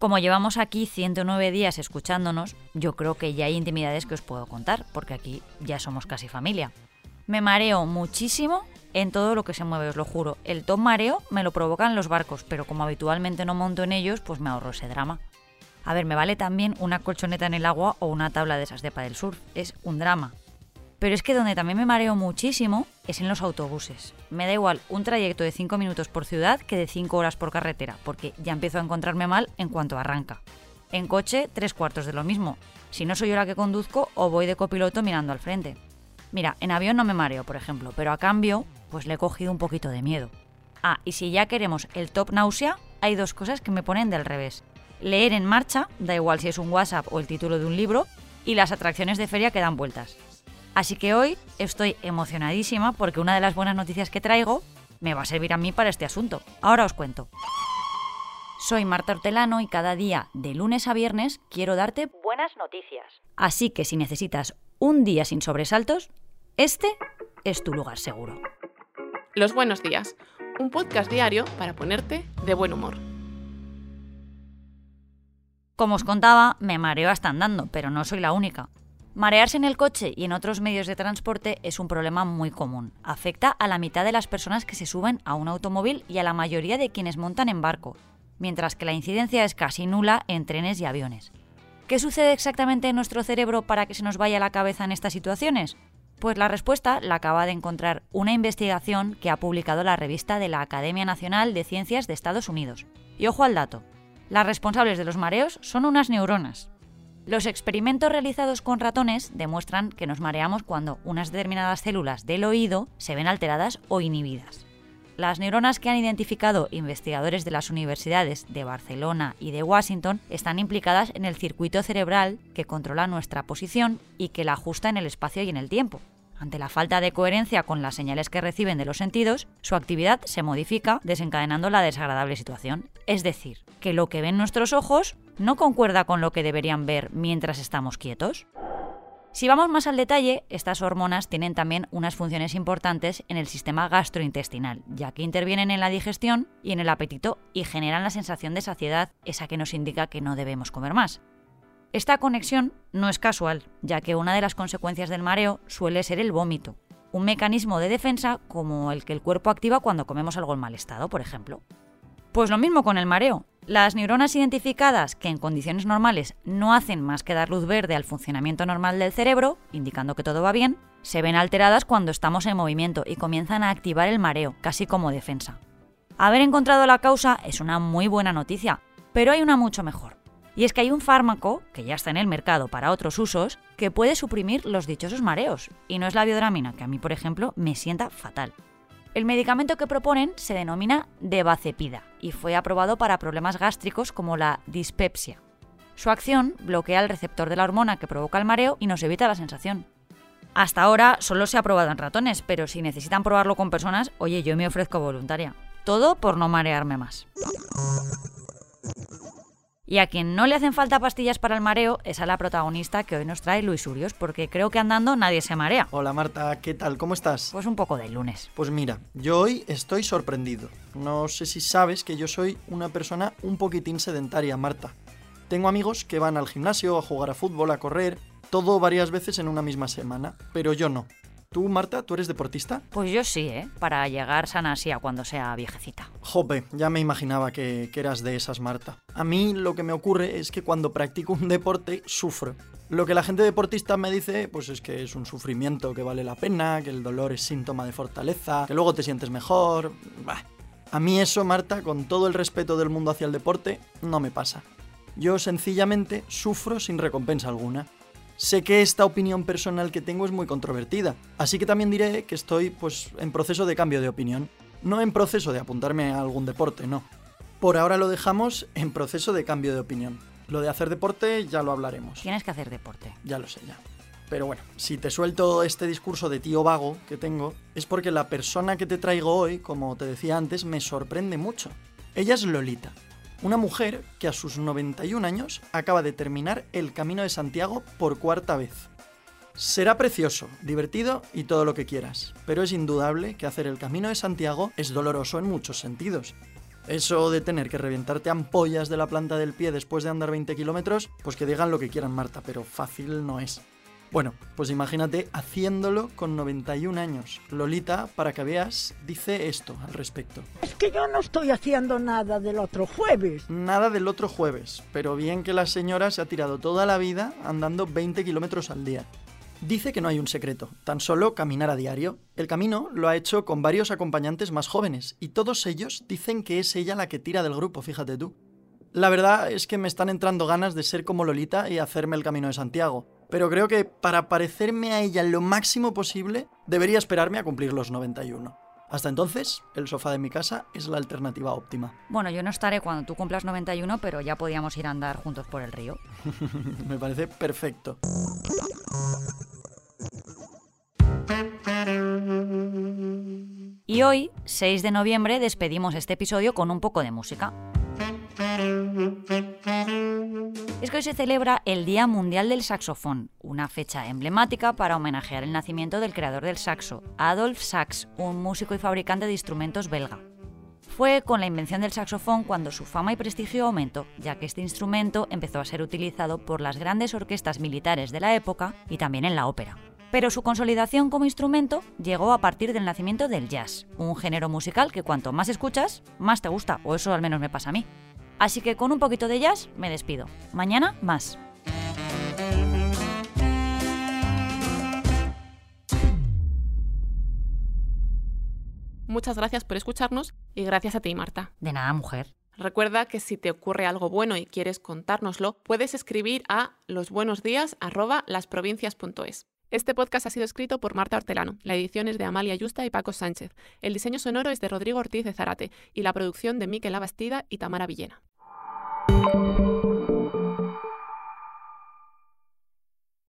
Como llevamos aquí 109 días escuchándonos, yo creo que ya hay intimidades que os puedo contar, porque aquí ya somos casi familia. Me mareo muchísimo en todo lo que se mueve, os lo juro. El top mareo me lo provocan los barcos, pero como habitualmente no monto en ellos, pues me ahorro ese drama. A ver, me vale también una colchoneta en el agua o una tabla de esas de del surf. Es un drama. Pero es que donde también me mareo muchísimo es en los autobuses. Me da igual un trayecto de 5 minutos por ciudad que de 5 horas por carretera, porque ya empiezo a encontrarme mal en cuanto arranca. En coche, tres cuartos de lo mismo. Si no soy yo la que conduzco o voy de copiloto mirando al frente. Mira, en avión no me mareo, por ejemplo, pero a cambio, pues le he cogido un poquito de miedo. Ah, y si ya queremos el top náusea, hay dos cosas que me ponen del revés. Leer en marcha, da igual si es un WhatsApp o el título de un libro, y las atracciones de feria que dan vueltas. Así que hoy estoy emocionadísima porque una de las buenas noticias que traigo me va a servir a mí para este asunto. Ahora os cuento. Soy Marta Hortelano y cada día, de lunes a viernes, quiero darte buenas noticias. Así que si necesitas un día sin sobresaltos, este es tu lugar seguro. Los buenos días, un podcast diario para ponerte de buen humor. Como os contaba, me mareo hasta andando, pero no soy la única. Marearse en el coche y en otros medios de transporte es un problema muy común. Afecta a la mitad de las personas que se suben a un automóvil y a la mayoría de quienes montan en barco, mientras que la incidencia es casi nula en trenes y aviones. ¿Qué sucede exactamente en nuestro cerebro para que se nos vaya la cabeza en estas situaciones? Pues la respuesta la acaba de encontrar una investigación que ha publicado la revista de la Academia Nacional de Ciencias de Estados Unidos. Y ojo al dato, las responsables de los mareos son unas neuronas, los experimentos realizados con ratones demuestran que nos mareamos cuando unas determinadas células del oído se ven alteradas o inhibidas. Las neuronas que han identificado investigadores de las universidades de Barcelona y de Washington están implicadas en el circuito cerebral que controla nuestra posición y que la ajusta en el espacio y en el tiempo. Ante la falta de coherencia con las señales que reciben de los sentidos, su actividad se modifica desencadenando la desagradable situación. Es decir, que lo que ven nuestros ojos no concuerda con lo que deberían ver mientras estamos quietos? Si vamos más al detalle, estas hormonas tienen también unas funciones importantes en el sistema gastrointestinal, ya que intervienen en la digestión y en el apetito y generan la sensación de saciedad, esa que nos indica que no debemos comer más. Esta conexión no es casual, ya que una de las consecuencias del mareo suele ser el vómito, un mecanismo de defensa como el que el cuerpo activa cuando comemos algo en mal estado, por ejemplo. Pues lo mismo con el mareo. Las neuronas identificadas que en condiciones normales no hacen más que dar luz verde al funcionamiento normal del cerebro, indicando que todo va bien, se ven alteradas cuando estamos en movimiento y comienzan a activar el mareo, casi como defensa. Haber encontrado la causa es una muy buena noticia, pero hay una mucho mejor. Y es que hay un fármaco, que ya está en el mercado para otros usos, que puede suprimir los dichosos mareos, y no es la biodramina, que a mí, por ejemplo, me sienta fatal. El medicamento que proponen se denomina Devacepida y fue aprobado para problemas gástricos como la dispepsia. Su acción bloquea el receptor de la hormona que provoca el mareo y nos evita la sensación. Hasta ahora solo se ha probado en ratones, pero si necesitan probarlo con personas, oye, yo me ofrezco voluntaria. Todo por no marearme más. Y a quien no le hacen falta pastillas para el mareo es a la protagonista que hoy nos trae Luis Urios, porque creo que andando nadie se marea. Hola Marta, ¿qué tal? ¿Cómo estás? Pues un poco de lunes. Pues mira, yo hoy estoy sorprendido. No sé si sabes que yo soy una persona un poquitín sedentaria, Marta. Tengo amigos que van al gimnasio, a jugar a fútbol, a correr, todo varias veces en una misma semana, pero yo no. ¿Tú, Marta, tú eres deportista? Pues yo sí, ¿eh? Para llegar sana así a cuando sea viejecita. Jope, ya me imaginaba que, que eras de esas, Marta. A mí lo que me ocurre es que cuando practico un deporte sufro. Lo que la gente deportista me dice, pues es que es un sufrimiento que vale la pena, que el dolor es síntoma de fortaleza, que luego te sientes mejor. Bah. A mí eso, Marta, con todo el respeto del mundo hacia el deporte, no me pasa. Yo sencillamente sufro sin recompensa alguna. Sé que esta opinión personal que tengo es muy controvertida, así que también diré que estoy pues en proceso de cambio de opinión, no en proceso de apuntarme a algún deporte, no. Por ahora lo dejamos en proceso de cambio de opinión. Lo de hacer deporte ya lo hablaremos. Tienes que hacer deporte. Ya lo sé, ya. Pero bueno, si te suelto este discurso de tío vago que tengo, es porque la persona que te traigo hoy, como te decía antes, me sorprende mucho. Ella es Lolita, una mujer que a sus 91 años acaba de terminar el Camino de Santiago por cuarta vez. Será precioso, divertido y todo lo que quieras, pero es indudable que hacer el Camino de Santiago es doloroso en muchos sentidos. Eso de tener que revientarte ampollas de la planta del pie después de andar 20 kilómetros, pues que digan lo que quieran Marta, pero fácil no es. Bueno, pues imagínate haciéndolo con 91 años. Lolita, para que veas, dice esto al respecto. Es que yo no estoy haciendo nada del otro jueves. Nada del otro jueves, pero bien que la señora se ha tirado toda la vida andando 20 kilómetros al día. Dice que no hay un secreto, tan solo caminar a diario. El camino lo ha hecho con varios acompañantes más jóvenes, y todos ellos dicen que es ella la que tira del grupo, fíjate tú. La verdad es que me están entrando ganas de ser como Lolita y hacerme el camino de Santiago pero creo que para parecerme a ella lo máximo posible, debería esperarme a cumplir los 91. Hasta entonces, el sofá de mi casa es la alternativa óptima. Bueno, yo no estaré cuando tú cumplas 91, pero ya podíamos ir a andar juntos por el río. Me parece perfecto. Y hoy, 6 de noviembre, despedimos este episodio con un poco de música. Es que hoy se celebra el Día Mundial del Saxofón, una fecha emblemática para homenajear el nacimiento del creador del saxo, Adolf Sax, un músico y fabricante de instrumentos belga. Fue con la invención del saxofón cuando su fama y prestigio aumentó, ya que este instrumento empezó a ser utilizado por las grandes orquestas militares de la época y también en la ópera. Pero su consolidación como instrumento llegó a partir del nacimiento del jazz, un género musical que cuanto más escuchas, más te gusta, o eso al menos me pasa a mí. Así que con un poquito de jazz me despido. Mañana más. Muchas gracias por escucharnos y gracias a ti, Marta. De nada, mujer. Recuerda que si te ocurre algo bueno y quieres contárnoslo, puedes escribir a losbuenosdías@lasprovincias.es. Este podcast ha sido escrito por Marta Hortelano, la edición es de Amalia Yusta y Paco Sánchez, el diseño sonoro es de Rodrigo Ortiz de Zarate y la producción de Miquel Abastida y Tamara Villena.